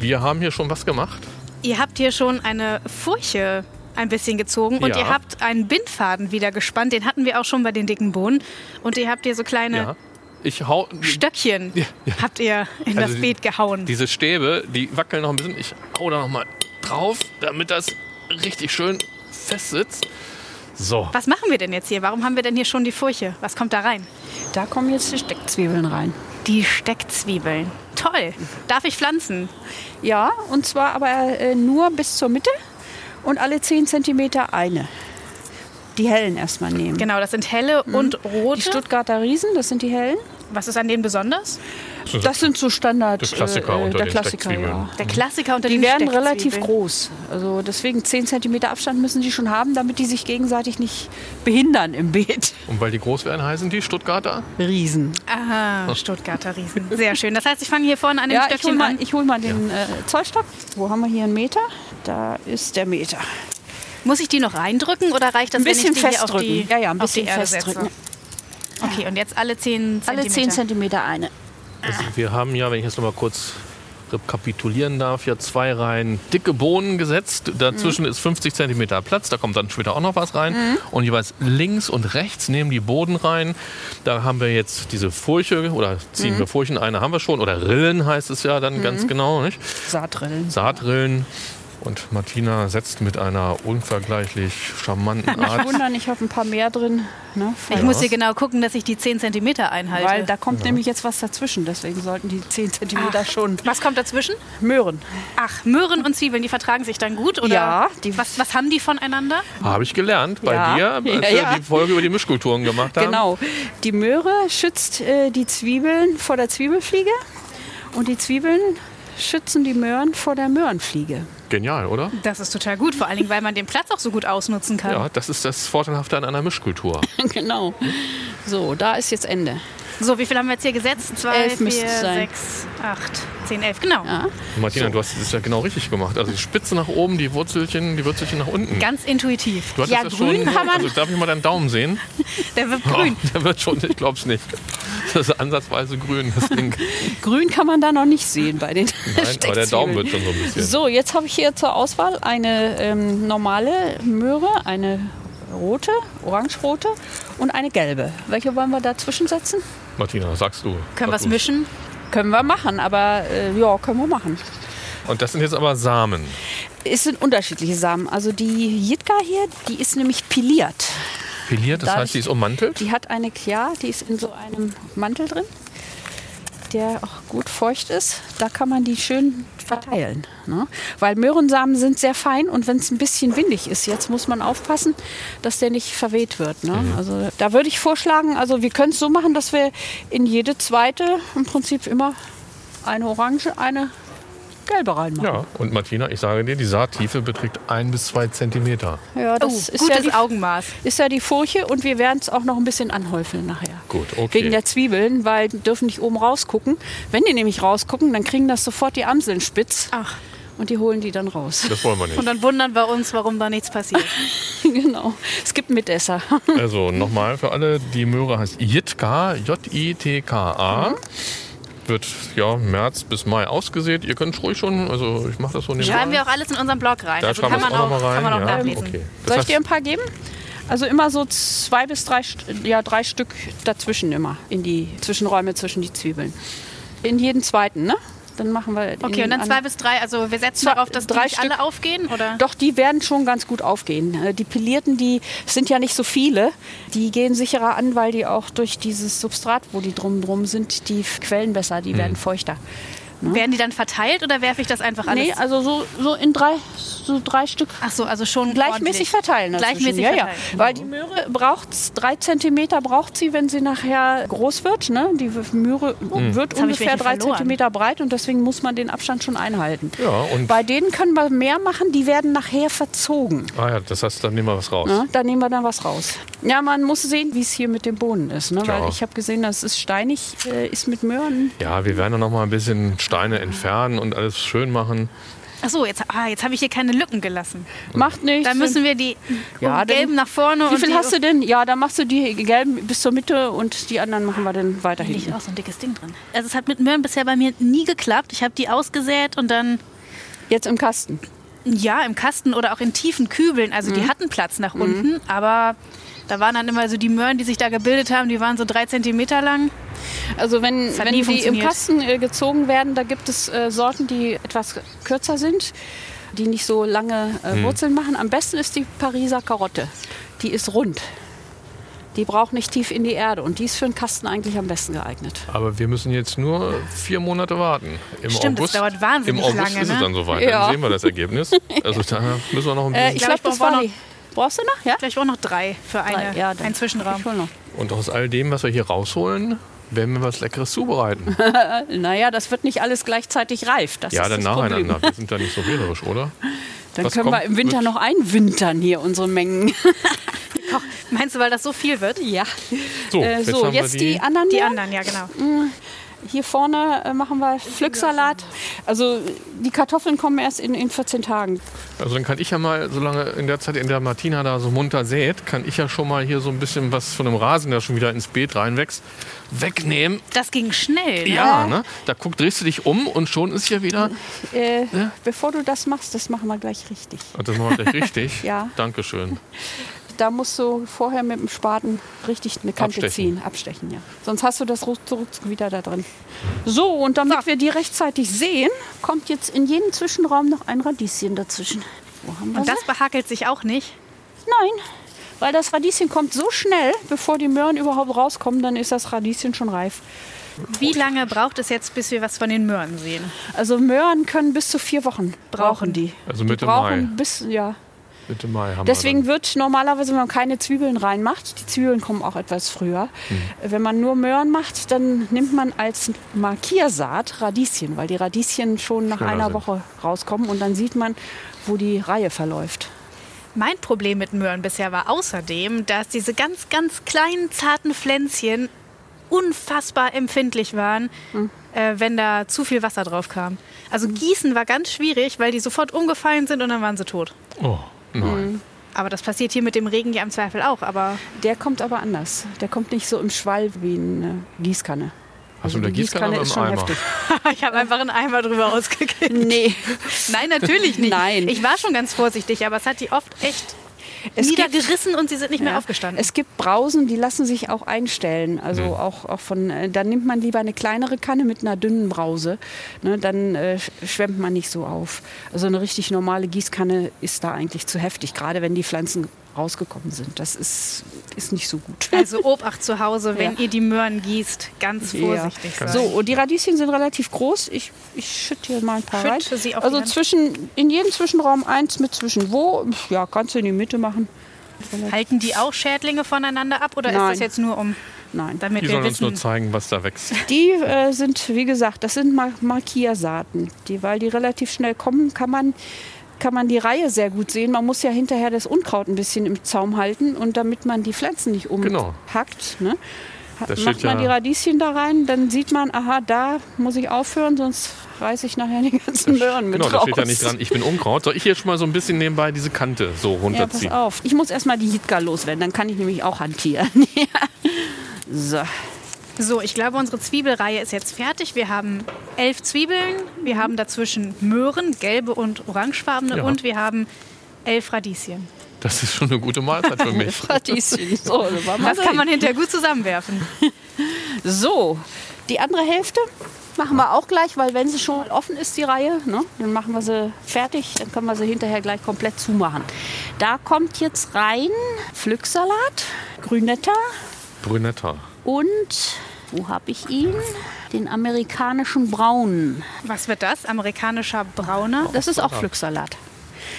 wir haben hier schon was gemacht. Ihr habt hier schon eine Furche ein bisschen gezogen und Ja. ihr habt einen Bindfaden wieder gespannt. Den hatten wir auch schon bei den dicken Bohnen. Und ihr habt hier so kleine Ja. Ich hau. Stöckchen Ja, ja. habt ihr in Also das die- Beet gehauen. Diese Stäbe, die wackeln noch ein bisschen. Ich hau da noch mal drauf, damit das richtig schön fest sitzt. So. Was machen wir denn jetzt hier? Warum haben wir denn hier schon die Furche? Was kommt da rein? Da kommen jetzt die Steckzwiebeln rein. Die Steckzwiebeln. Toll. Darf ich pflanzen? Ja, und zwar aber äh, nur bis zur Mitte und alle 10 cm eine. Die hellen erstmal nehmen. Genau, das sind helle und Die rote. Stuttgarter Riesen, das sind die hellen. Was ist an denen besonders? Das sind so Standard. Der Klassiker unter der den Klassiker, ja. Der Klassiker unter Die den werden relativ groß. Also deswegen 10 cm Abstand müssen die schon haben, damit die sich gegenseitig nicht behindern im Beet. Und weil die groß werden, heißen die Stuttgarter? Riesen. Aha, Stuttgarter Riesen. Sehr schön. Das heißt, ich fange hier vorne an dem Ja, ich hol Stöckchen mal, an. ich hol mal den äh, Zollstock. Wo haben wir hier einen Meter? Da ist der Meter. Muss ich die noch reindrücken oder reicht das, Ein bisschen wenn ich die hier auf festdrücken. die, Ja, ja, ein auf die bisschen Erde festdrücken. setze? Okay, und jetzt alle 10 Alle 10 Zentimeter. cm eine. Also wir haben ja, wenn ich jetzt noch mal kurz rekapitulieren darf, ja zwei Reihen dicke Bohnen gesetzt. Dazwischen ist 50 cm Platz, da kommt dann später auch noch was rein. Und jeweils links und rechts neben die Boden rein. Da haben wir jetzt diese Furche oder ziehen wir Furchen, eine haben wir schon. Oder Rillen heißt es ja dann ganz genau. Nicht? Saatrillen. Saatrillen. Und Martina setzt mit einer unvergleichlich charmanten Nicht Art. wundern, ich habe ein paar mehr drin. Ne, Ich muss hier genau gucken, dass ich die 10 Zentimeter einhalte. weil da kommt nämlich jetzt was dazwischen. Deswegen sollten die 10 cm schon was kommt dazwischen? Möhren. Ach, Möhren und Zwiebeln, die vertragen sich dann gut? Oder Ja, die- was, was haben die voneinander? Habe ich gelernt bei Ja. dir, als Ja, wir ja. die Folge über die Mischkulturen gemacht haben. Genau. Die Möhre schützt äh, die Zwiebeln vor der Zwiebelfliege und die Zwiebeln schützen die Möhren vor der Möhrenfliege. Genial, oder? Das ist total gut, vor allen Dingen, weil man den Platz auch so gut ausnutzen kann. Ja, das ist das Vorteilhafte an einer Mischkultur. genau. So, da ist jetzt Ende. So, wie viel haben wir jetzt hier gesetzt? Zwei, Elf vier, es sechs, acht, zehn, elf. Genau. Ja. Martina, du hast es ja genau richtig gemacht. Also die Spitze nach oben, die Wurzelchen, die Wurzelchen nach unten. Ganz intuitiv. Du hattest Ja, das grün schon, kann man- Also darf ich mal deinen Daumen sehen? Der wird grün. Oh, der wird schon, ich glaub's nicht. Das ist ansatzweise grün, das Ding. Grün kann man da noch nicht sehen bei den Nein, aber der Daumen wird schon so ein bisschen. So, jetzt habe ich hier zur Auswahl eine ähm, normale Möhre, eine rote, orange-rote und eine gelbe. Welche wollen wir dazwischen setzen? Martina, sagst du. Können wir es mischen? Können wir machen, aber äh, ja, können wir machen. Und das sind jetzt aber Samen. Es sind unterschiedliche Samen. Also die Jitka hier, die ist nämlich piliert. Piliert, das Dadurch- heißt, die ist ummantelt. Die hat eine, ja, die ist in so einem Mantel drin, der auch gut feucht ist. Da kann man die schön verteilen. Ne? Weil Möhrensamen sind sehr fein und wenn es ein bisschen windig ist, jetzt muss man aufpassen, dass der nicht verweht wird. Ne? Also da würde ich vorschlagen, also wir können es so machen, dass wir in jede zweite im Prinzip immer eine orange, eine gelbe reinmachen. Ja, und Martina, ich sage dir, die Saattiefe beträgt ein bis zwei Zentimeter. Ja, Oh, das ist, gutes ja die, Augenmaß. ist ja die Furche und wir werden es auch noch ein bisschen anhäufeln nachher. Gut, okay. Wegen der Zwiebeln, weil die dürfen nicht oben rausgucken. Wenn die nämlich rausgucken, dann kriegen das sofort die Amseln spitz. Ach, und die holen die dann raus. Das wollen wir nicht. Und dann wundern wir uns, warum da nichts passiert. genau. Es gibt Mitesser. Also nochmal für alle, die Möhre heißt Jitka, J-I-T-K-A. Mhm. Wird ja März bis Mai ausgesät. Ihr könnt ruhig schon, also ich mache das so nebenbei. Schreiben wir auch alles in unseren Blog rein. Da also kann man auch auch, rein. kann man auch ja, nachlesen. okay. Soll ich dir ein paar geben? Also immer so zwei bis drei, ja, drei Stück dazwischen immer, in die Zwischenräume zwischen die Zwiebeln. In jeden zweiten, ne? Dann machen wir. Okay, und dann an- zwei bis drei. Also wir setzen darauf, dass die drei nicht alle aufgehen, oder? Doch, die werden schon ganz gut aufgehen. Äh, Die pelierten, die sind ja nicht so viele. Die gehen sicherer an, weil die auch durch dieses Substrat, wo die drum drum sind, die quellen besser, die werden feuchter. Werden die dann verteilt oder werfe ich das einfach alles? Nee, also so, so in drei, so drei Stück Ach so, also schon gleichmäßig ordentlich. verteilen. dazwischen. Gleichmäßig ja, ja. verteilen. Weil die Möhre braucht drei Zentimeter braucht sie, wenn sie nachher groß wird. Ne? Die Möhre Hm. wird Jetzt ungefähr drei verloren. Zentimeter breit und deswegen muss man den Abstand schon einhalten. Ja, und Bei denen können wir mehr machen, die werden nachher verzogen. ah ja, das heißt, dann nehmen wir was raus. Ne? Da nehmen wir dann was raus. Ja, man muss sehen, wie es hier mit dem Boden ist. Ne? Ja. Weil ich habe gesehen, das ist steinig, äh, ist mit Möhren. Ja, wir werden dann noch mal ein bisschen Steine entfernen und alles schön machen. Ach so, jetzt, ah, jetzt habe ich hier keine Lücken gelassen. Macht nichts. Dann müssen wir die Ja, dann- gelben nach vorne Wie viel hast du denn? Ja, dann machst du die gelben bis zur Mitte und die anderen machen wir dann weiter Da liegt auch so ein dickes Ding drin. Also es hat mit Möhren bisher bei mir nie geklappt. Ich habe die ausgesät und dann Jetzt im Kasten. ja im Kasten oder auch in tiefen Kübeln. Also Mhm. die hatten Platz nach unten, aber da waren dann immer so die Möhren, die sich da gebildet haben, die waren so drei Zentimeter lang. Also wenn, wenn die im. Kasten äh, gezogen werden, da gibt es äh, Sorten, die etwas kürzer sind, die nicht so lange äh, Wurzeln machen. Am besten ist die Pariser Karotte. Die ist rund. Die braucht nicht tief in die Erde und die ist für einen Kasten eigentlich am besten geeignet. Aber wir müssen jetzt nur vier Monate warten. Im Stimmt, das August, dauert wahnsinnig Im August lange, ist ne? es dann soweit. Ja. Dann sehen wir das Ergebnis. Also da müssen wir noch ein Äh, bisschen. ich glaub, glaube, ich das war noch-. Brauchst du noch? Ja? Vielleicht auch noch drei für eine, ja, einen Zwischenraum. Ich hol noch. Und aus all dem, was wir hier rausholen, werden wir was Leckeres zubereiten. Naja, das wird nicht alles gleichzeitig reif. Das ja, ist dann das Problem. nacheinander. Wir sind da nicht so wählerisch, oder? Dann Was können wir im Winter noch einwintern hier unsere Mengen. Meinst du, weil das so viel wird? ja. So, Äh, jetzt so, haben wir jetzt die- die anderen. Die anderen, ja genau. Hier vorne äh, machen wir Pflücksalat. Also die Kartoffeln kommen erst in, in 14 Tagen. Also dann kann ich ja mal, solange in der Zeit, in der Martina da so munter sät, kann ich ja schon mal hier so ein bisschen was von dem Rasen, der schon wieder ins Beet reinwächst, wegnehmen. Das ging schnell. Ne? Ja, ne? Da guck, drehst du dich um und schon ist hier wieder. Äh, Bevor du das machst, das machen wir gleich richtig. Und das machen wir gleich richtig. Ja. Dankeschön. Da musst du vorher mit dem Spaten richtig eine Kante Abstechen. ziehen, abstechen, ja. Sonst hast du das ruck- zurück wieder da drin. So, und damit wir die rechtzeitig sehen, kommt jetzt in jedem Zwischenraum noch ein Radieschen dazwischen. Wo haben wir Und sie? das behakelt sich auch nicht. Nein, weil das Radieschen kommt so schnell, bevor die Möhren überhaupt rauskommen, dann ist das Radieschen schon reif. Wie lange braucht es jetzt, bis wir was von den Möhren sehen? Also Möhren können bis zu vier Wochen brauchen die. Also die Mitte brauchen Mai. bis ja. Mitte Mai haben Deswegen wir wird normalerweise, wenn man keine Zwiebeln reinmacht, die Zwiebeln kommen auch etwas früher. Hm. Wenn man nur Möhren macht, dann nimmt man als Markiersaat Radieschen, weil die Radieschen schon nach Schneller einer sind. Woche rauskommen und dann sieht man, wo die Reihe verläuft. Mein Problem mit Möhren bisher war außerdem, dass diese ganz, ganz kleinen, zarten Pflänzchen unfassbar empfindlich waren, äh, wenn da zu viel Wasser drauf kam. Also Gießen war ganz schwierig, weil die sofort umgefallen sind und dann waren sie tot. Oh, nein. Aber das passiert hier mit dem Regen ja im Zweifel auch. Aber Der kommt aber anders. Der kommt nicht so im Schwall wie eine Gießkanne. Hast du Also eine die Gießkanne oder ist schon Eimer? heftig. ich habe einfach einen Eimer drüber ausgekippt. Nee. Nein, natürlich nicht. Nein. Ich war schon ganz vorsichtig, aber es hat die oft echt Es gibt- niedergerissen und sie sind nicht mehr Ja. aufgestanden. Es gibt Brausen, die lassen sich auch einstellen. Also auch, auch von, äh, dann nimmt man lieber eine kleinere Kanne mit einer dünnen Brause. Ne, dann äh, sch- schwemmt man nicht so auf. Also eine richtig normale Gießkanne ist da eigentlich zu heftig, gerade wenn die Pflanzen rausgekommen sind. Das ist, ist nicht so gut. also Obacht zu Hause, wenn Ja. ihr die Möhren gießt, ganz vorsichtig Ja. sein. So, und die Radieschen sind relativ groß. Ich, ich schütte hier mal ein paar Schütte rein. sie auf also zwischen, in jedem Zwischenraum eins mit zwischen wo. Ja, kannst du in die Mitte machen. Halten die auch Schädlinge voneinander ab oder ist Nein. das jetzt nur um, Nein. damit Die wir sollen uns nur wissen? zeigen, was da wächst. Die äh, sind, wie gesagt, das sind Mar Markiersaaten. Die, weil die relativ schnell kommen, kann man, kann man die Reihe sehr gut sehen. Man muss ja hinterher das Unkraut ein bisschen im Zaum halten und damit man die Pflanzen nicht Genau. umhackt. Ne? Das Macht man ja- die Radieschen da rein, dann sieht man, aha, da muss ich aufhören, sonst reiße ich nachher die ganzen Möhren mit Genau, da raus. steht ja nicht dran, ich bin Unkraut. Soll ich jetzt schon mal so ein bisschen nebenbei diese Kante so Ja, pass runterziehen? auf. Ich muss erstmal die Jitka loswerden, dann kann ich nämlich auch hantieren. Ja. so. So, ich glaube, unsere Zwiebelreihe ist jetzt fertig. Wir haben elf Zwiebeln, wir haben dazwischen Möhren, gelbe und orangefarbene Ja. und wir haben elf Radieschen. Das ist schon eine gute Mahlzeit für mich. Radieschen. So, Das kann man hinterher gut zusammenwerfen. So, die andere Hälfte machen wir auch gleich, weil wenn sie schon offen ist, die Reihe, ne, dann machen wir sie fertig, dann können wir sie hinterher gleich komplett zumachen. Da kommt jetzt rein Pflücksalat, Grünetta Brünetta. und, wo habe ich ihn? Den amerikanischen Braunen. Was wird das? Amerikanischer Brauner? Das ist auch Pflücksalat.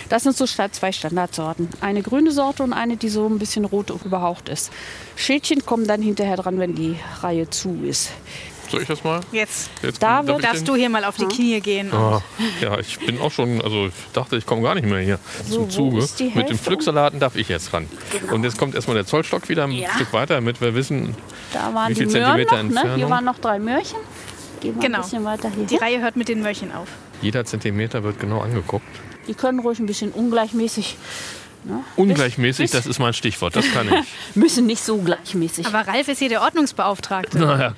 Das sind so zwei Standardsorten. Eine grüne Sorte und eine, die so ein bisschen rot überhaucht ist. Schildchen kommen dann hinterher dran, wenn die Reihe zu ist. Soll ich das mal? Jetzt Jetzt Da darf darfst den- du hier mal auf die Knie gehen. Ah, ja, ich bin auch schon, also ich dachte, ich komme gar nicht mehr hier So, zum Zuge. Mit den Hälfte? Pflücksalaten darf ich jetzt ran. Und jetzt kommt erstmal der Zollstock wieder ein Ja. Stück weiter, damit wir wissen, Da waren Wie die Möhren noch, Zentimeter ne? Hier waren noch drei Möhrchen. Gehen wir Genau. ein bisschen weiter hier. Die Reihe hört mit den Möhrchen auf. jeder Zentimeter wird genau angeguckt. Die können ruhig ein bisschen ungleichmäßig. Ne? Ungleichmäßig, Bis- das ist mein Stichwort, das kann ich. Müssen nicht so gleichmäßig. Aber Ralf ist hier der Ordnungsbeauftragte. naja,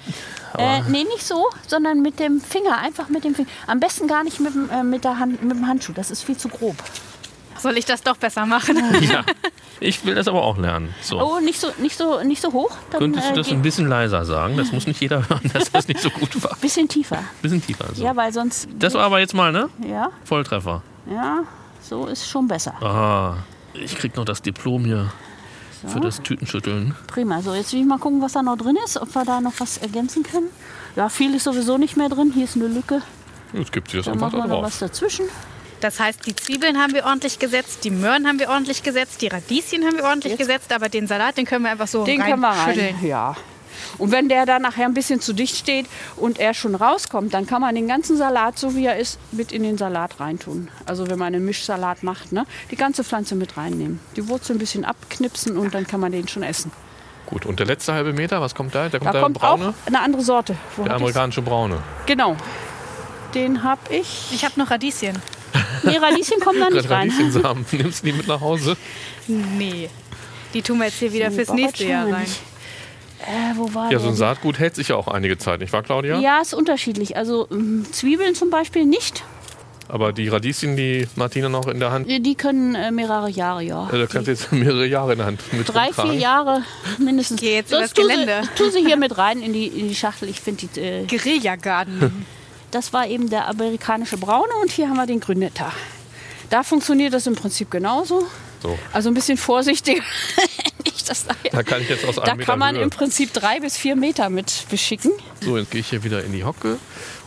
Äh, nee, nicht so, sondern mit dem Finger. Einfach mit dem Finger. Am besten gar nicht mit, dem, äh, mit, der Hand, mit dem Handschuh. Das ist viel zu grob. Soll ich das doch besser machen? ja. Ich will das aber auch lernen. So. Oh, nicht so, nicht so, nicht so hoch. Dann, Könntest du äh, das geht ein bisschen leiser sagen? Das muss nicht jeder hören, dass das nicht so gut war. Ein bisschen tiefer. bisschen tiefer. So. Ja, weil sonst. Das war aber jetzt mal, ne? Ja, Volltreffer. ja, so ist schon besser. Ah, ich krieg noch das Diplom hier für das Tütenschütteln. Prima. So, jetzt will ich mal gucken, was da noch drin ist, ob wir da noch was ergänzen können. Ja, viel ist sowieso nicht mehr drin. Hier ist eine Lücke. Jetzt gibt sie das Da einfach machen da wir noch was drauf. dazwischen. Das heißt, die Zwiebeln haben wir ordentlich gesetzt, die Möhren haben wir ordentlich gesetzt, die Radieschen haben wir ordentlich Jetzt- gesetzt, aber den Salat, den können wir einfach so Den können wir rein. Ja. Und wenn der dann nachher ein bisschen zu dicht steht und er schon rauskommt, dann kann man den ganzen Salat, so wie er ist, mit in den Salat reintun. Also wenn man einen Mischsalat macht, ne? die ganze Pflanze mit reinnehmen. Die Wurzel ein bisschen abknipsen und dann kann man den schon essen. Gut, und der letzte halbe Meter, was kommt da? Da kommt Da der kommt braune, auch eine andere Sorte. Wo der ich's? amerikanische braune. Genau. Den habe ich. Ich habe noch Radieschen. Nee, Radieschen kommen da nicht rein. Radieschensamen. Nimmst du die mit nach Hause? Nee. Die tun wir jetzt hier wieder fürs nächste Jahr rein. Äh, wo war Ja, so ein Saatgut hält sich ja auch einige Zeit, nicht wahr, Claudia? Ja, ist unterschiedlich. Also ähm, Zwiebeln zum Beispiel nicht. Aber die Radieschen, die Martina noch in der Hand, Die können äh, mehrere Jahre, ja. äh, da kannst du jetzt mehrere Jahre in der Hand mit Drei, rumtragen. vier Jahre mindestens. Geh jetzt Sonst übers tu Gelände. Sie, tu sie hier mit rein in die, in die Schachtel. Ich finde die. Äh, Guerillagarten. Das war eben der amerikanische Braune und hier haben wir den Grünetta. Da funktioniert das im Prinzip genauso. So, Also ein bisschen vorsichtiger. Dass nachher- da kann ich jetzt aus einem da Meter kann man Höhe. im Prinzip drei bis vier Meter mit beschicken. So, jetzt gehe ich hier wieder in die Hocke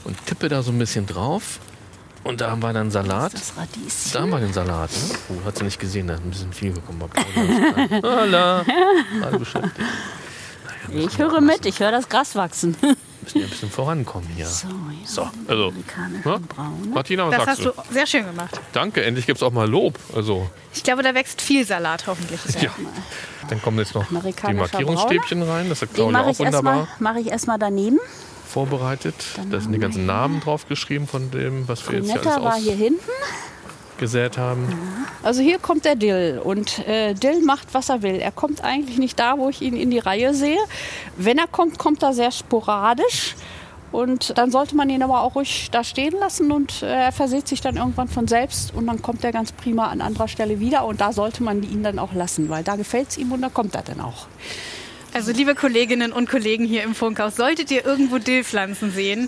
und tippe da so ein bisschen drauf. Und da haben wir dann Salat. Das Radieschen. Da haben wir den Salat. Ne? Oh, hat sie nicht gesehen, da ist ein bisschen viel gekommen. Hola. Alle beschäftigt. Naja, müssen Ich höre mit, ich höre das Gras wachsen. müssen ja ein bisschen vorankommen hier. So, hier So, also, ne? Braune. Martina, was Das sagst hast du? sehr schön gemacht. Danke, endlich gibt es auch mal Lob. Also, Ich glaube, da wächst viel Salat hoffentlich. ja. Dann kommen jetzt noch die Markierungsstäbchen rein. Das hat Claudia mache auch ich erstmal wunderbar mach ich erstmal daneben. vorbereitet. Da sind die ganzen Namen drauf geschrieben von dem, was wir jetzt hier Netta war alles hier hinten. Ausgesät haben. Also hier kommt der Dill und äh, Dill macht, was er will. Er kommt eigentlich nicht da, wo ich ihn in die Reihe sehe. Wenn er kommt, kommt er sehr sporadisch. Und dann sollte man ihn aber auch ruhig da stehen lassen und äh, er versieht sich dann irgendwann von selbst und dann kommt er ganz prima an anderer Stelle wieder und da sollte man ihn dann auch lassen, weil da gefällt es ihm und da kommt er dann auch. Also liebe Kolleginnen und Kollegen hier im Funkhaus, solltet ihr irgendwo Dillpflanzen sehen,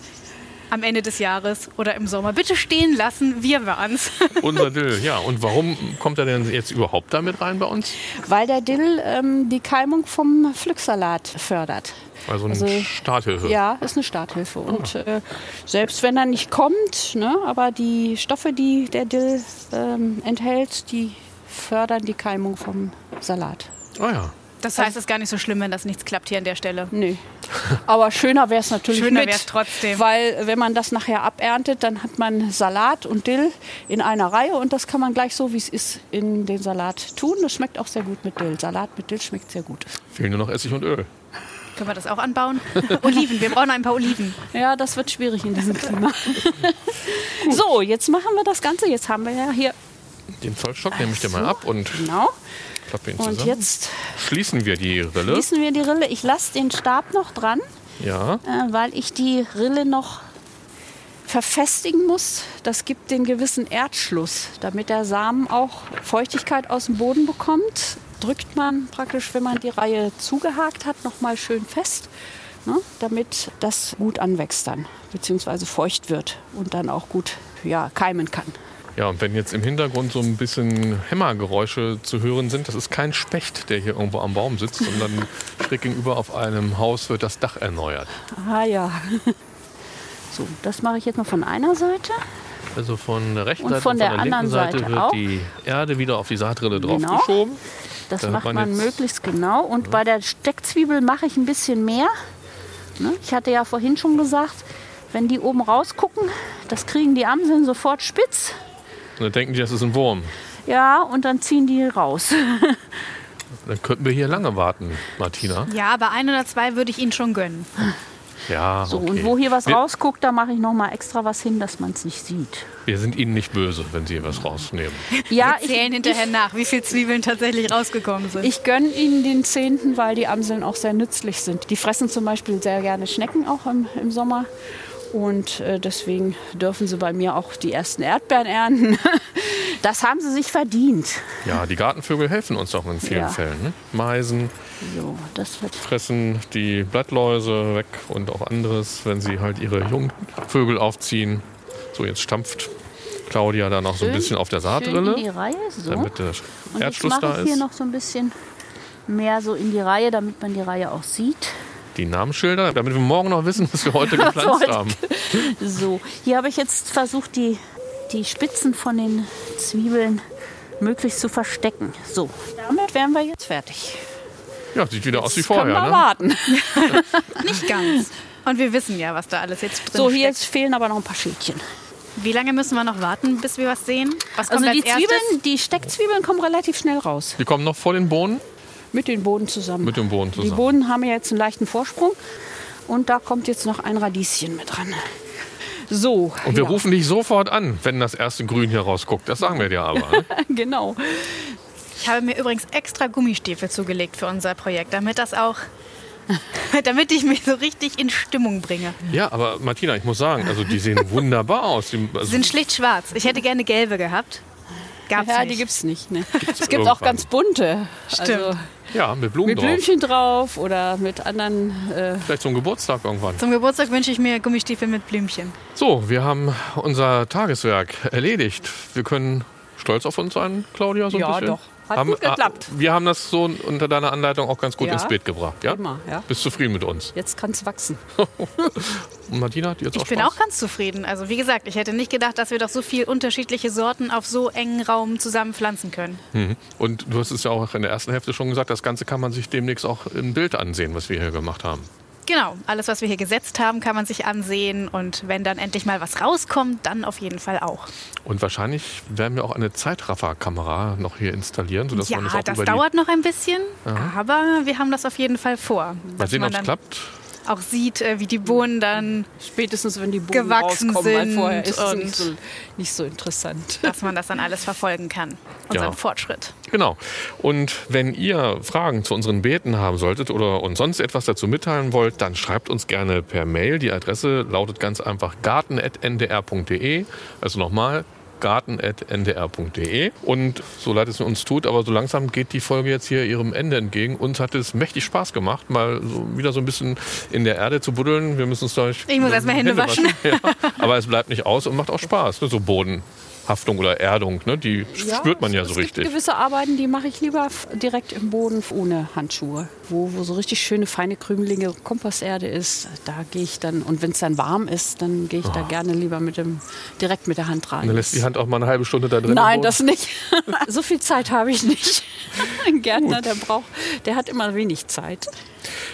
am Ende des Jahres oder im Sommer, bitte stehen lassen, wir waren's. Unser Dill, ja. Und warum kommt er denn jetzt überhaupt damit rein bei uns? Weil der Dill ähm, die Keimung vom Pflücksalat fördert. Also eine Also, Starthilfe. Ja, ist eine Starthilfe. Und äh, selbst wenn er nicht kommt, ne, aber die Stoffe, die der Dill ähm, enthält, die fördern die Keimung vom Salat. Ah ja. Das heißt, es ist gar nicht so schlimm, wenn das nichts klappt hier an der Stelle. Nee. Aber schöner wäre es natürlich Schöner mit. wär's trotzdem. Weil wenn man das nachher aberntet, dann hat man Salat und Dill in einer Reihe und das kann man gleich so, wie es ist, in den Salat tun. Das schmeckt auch sehr gut mit Dill. Salat mit Dill schmeckt sehr gut. Fehlen nur noch Essig und Öl. Können wir das auch anbauen? Oliven, wir brauchen ein paar Oliven. Ja, das wird schwierig in diesem Klima. so, jetzt machen wir das Ganze. Jetzt haben wir ja hier. Den Zollstock nehme ich dir mal So, ab und Genau. klappe ihn Und zusammen. jetzt Schließen wir die Rille. schließen wir die Rille. Ich lasse den Stab noch dran, Ja. äh, weil ich die Rille noch verfestigen muss. Das gibt den gewissen Erdschluss. Damit der Samen auch Feuchtigkeit aus dem Boden bekommt, drückt man praktisch, wenn man die Reihe zugehakt hat, noch mal schön fest, ne, damit das gut anwächst dann, beziehungsweise feucht wird und dann auch gut ja, keimen kann. Ja, und wenn jetzt im Hintergrund so ein bisschen Hämmergeräusche zu hören sind, das ist kein Specht, der hier irgendwo am Baum sitzt, sondern schräg gegenüber auf einem Haus wird das Dach erneuert. Ah ja. So, das mache ich jetzt noch von einer Seite. Also von der rechten Und Seite von und der von der anderen Seite Seite wird auch. die Erde wieder auf die Saatrille Genau. draufgeschoben. Das Da macht man man, möglichst genau. Und bei der Steckzwiebel mache ich ein bisschen mehr. Ne? Ich hatte ja vorhin schon gesagt, wenn die oben rausgucken, das kriegen die Amseln sofort spitz. Und dann denken die, das ist ein Wurm. Ja, und dann ziehen die raus. Dann könnten wir hier lange warten, Martina. Ja, aber ein oder zwei würde ich Ihnen schon gönnen. Ja, So, okay. und wo hier was wir, rausguckt, da mache ich noch mal extra was hin, dass man es nicht sieht. Wir sind Ihnen nicht böse, wenn Sie hier was rausnehmen. Ja, Wir zählen hinterher nach, wie viele Zwiebeln tatsächlich rausgekommen sind. Ich gönne ihnen den Zehnten, weil die Amseln auch sehr nützlich sind. Die fressen zum Beispiel sehr gerne Schnecken auch im, im Sommer. Und äh, deswegen dürfen sie bei mir auch die ersten Erdbeeren ernten. Das haben sie sich verdient. Ja, die Gartenvögel helfen uns auch in vielen Ja. Fällen. Ne? Meisen So, fressen die Blattläuse weg und auch anderes, wenn sie halt ihre Jungvögel aufziehen. So, jetzt stampft Claudia da noch so ein bisschen auf der schön in die Saatrille, Reihe. So. damit der Und jetzt Erdschluss mache da ich hier ist. noch so ein bisschen mehr so in die Reihe, damit man die Reihe auch sieht. Die Namensschilder, damit wir morgen noch wissen, was wir heute gepflanzt haben. So, hier habe ich jetzt versucht, die, die Spitzen von den Zwiebeln möglichst zu verstecken. So, damit wären wir jetzt fertig. Ja, sieht wieder aus wie Jetzt können vorher. wir Ne? warten. Nicht ganz. Und wir wissen ja, was da alles jetzt drin So, hier steckt. jetzt fehlen aber noch ein paar Schildchen. Wie lange müssen wir noch warten, bis wir was sehen? Was kommt Also die erstes? Zwiebeln, die Steckzwiebeln kommen relativ schnell raus. Die kommen noch vor den Bohnen Mit den Boden zusammen. mit dem Boden Die zusammen. Boden haben ja jetzt einen leichten Vorsprung. Und da kommt jetzt noch ein Radieschen mit dran. So. Und wir ja, rufen dich sofort an, wenn das erste Grün hier rausguckt. Das sagen wir dir aber. Ne? Genau. Ich habe mir übrigens extra Gummistiefel zugelegt für unser Projekt, damit das auch, damit ich mich so richtig in Stimmung bringe. Ja, aber Martina, ich muss sagen, also die sehen wunderbar aus. Die, also Sie sind schlicht schwarz. Ich hätte gerne gelbe gehabt. Gab's Ja, nicht. die gibt es nicht. Ne? Es gibt auch irgendwann. ganz bunte. Stimmt. Also ja, mit Blumen mit drauf. Blümchen drauf oder mit anderen. Äh, Vielleicht zum Geburtstag irgendwann. Zum Geburtstag wünsche ich mir Gummistiefel mit Blümchen. So, wir haben unser Tageswerk erledigt. Wir können stolz auf uns sein, Claudia, so ein Ja, bisschen. doch. Hat gut geklappt. ah, Wir haben das so unter deiner Anleitung auch ganz gut Ja. ins Bild gebracht. Ja? Immer, ja. Bist zufrieden mit uns? jetzt kann es wachsen. Und Martina, hat jetzt Ich auch bin Spaß? auch ganz zufrieden. Also wie gesagt, ich hätte nicht gedacht, dass wir doch so viel unterschiedliche Sorten auf so engen Raum zusammen pflanzen können. Mhm. Und du hast es ja auch in der ersten Hälfte schon gesagt, das Ganze kann man sich demnächst auch im Bild ansehen, was wir hier gemacht haben. Genau, alles, was wir hier gesetzt haben, kann man sich ansehen. Und wenn dann endlich mal was rauskommt, dann auf jeden Fall auch. Und wahrscheinlich werden wir auch eine Zeitrafferkamera noch hier installieren, sodass ja, man das auch das über dauert noch ein bisschen, aber wir haben das auf jeden die Vor. Mal sehen, ob es klappt. Auch sieht, äh, wie die Bohnen dann, Spätestens, wenn die Boden Gewachsen sind vorher ist es und- nicht so, nicht so interessant. dass man das dann alles verfolgen kann. Unseren Ja. Fortschritt. Genau. Und wenn ihr Fragen zu unseren Beeten haben solltet oder uns sonst etwas dazu mitteilen wollt, dann schreibt uns gerne per Mail. Die Adresse lautet ganz einfach garten.ndr.de. Also nochmal garten.ndr.de. Und so leid es uns tut, aber so langsam geht die Folge jetzt hier ihrem Ende entgegen. Uns hat es mächtig Spaß gemacht, mal so wieder so ein bisschen in der Erde zu buddeln. Wir müssen uns gleich Ich muss erst mal Hände waschen. Ja, aber es bleibt nicht aus und macht auch Spaß. Ne? So Bodenhaftung oder Erdung, ne? die spürt man ja so es richtig. gibt gewisse Arbeiten, die mache ich lieber direkt im Boden ohne Handschuhe. Wo, wo so richtig schöne, feine, krümelige Komposterde ist, da gehe ich dann, und wenn es dann warm ist, dann gehe ich da gerne lieber mit dem, direkt mit der Hand rein. Dann lässt die Hand auch mal eine halbe Stunde da drin. Nein, das nicht. so viel Zeit habe ich nicht. Ein Gärtner, der braucht, der hat immer wenig Zeit.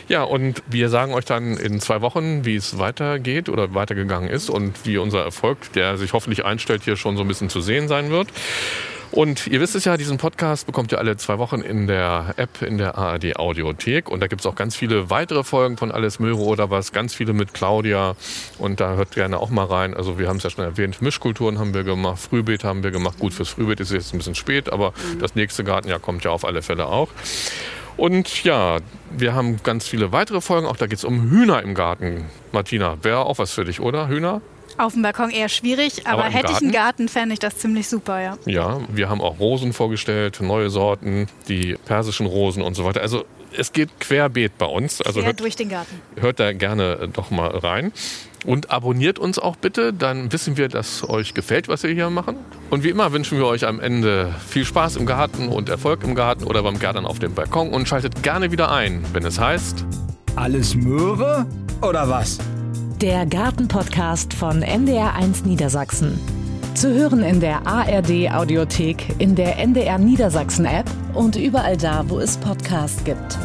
Ja, und wir sagen euch dann in zwei Wochen, wie es weitergeht oder weitergegangen ist und wie unser Erfolg, der sich hoffentlich einstellt, hier schon so ein bisschen zu sehen sein wird. Und ihr wisst es ja, diesen Podcast bekommt ihr alle zwei Wochen in der App, in der ARD Audiothek. Und da gibt es auch ganz viele weitere Folgen von Alles Möhre oder was, ganz viele mit Claudia. Und da hört gerne auch mal rein. Also wir haben es ja schon erwähnt, Mischkulturen haben wir gemacht, Frühbeet haben wir gemacht. Gut, fürs Frühbeet ist es jetzt ein bisschen spät, aber mhm. das nächste Gartenjahr kommt ja auf alle Fälle auch. Und ja, wir haben ganz viele weitere Folgen. Auch da geht es um Hühner im Garten. Martina, wäre auch was für dich, oder? Hühner? Auf dem Balkon eher schwierig, aber, aber hätte Garten? ich einen Garten, fände ich das ziemlich super, ja. Ja, wir haben auch Rosen vorgestellt, neue Sorten, die persischen Rosen und so weiter. Also es geht querbeet bei uns. Also Quer hört, durch den Garten. Hört da gerne doch mal rein. Und abonniert uns auch bitte, dann wissen wir, dass euch gefällt, was wir hier machen. Und wie immer wünschen wir euch am Ende viel Spaß im Garten und Erfolg im Garten oder beim Gärtnern auf dem Balkon und schaltet gerne wieder ein, wenn es heißt... Alles Möhre oder was? Der Gartenpodcast von NDR1 Niedersachsen. Zu hören in der ARD Audiothek, in der NDR Niedersachsen App und überall da, wo es Podcasts gibt.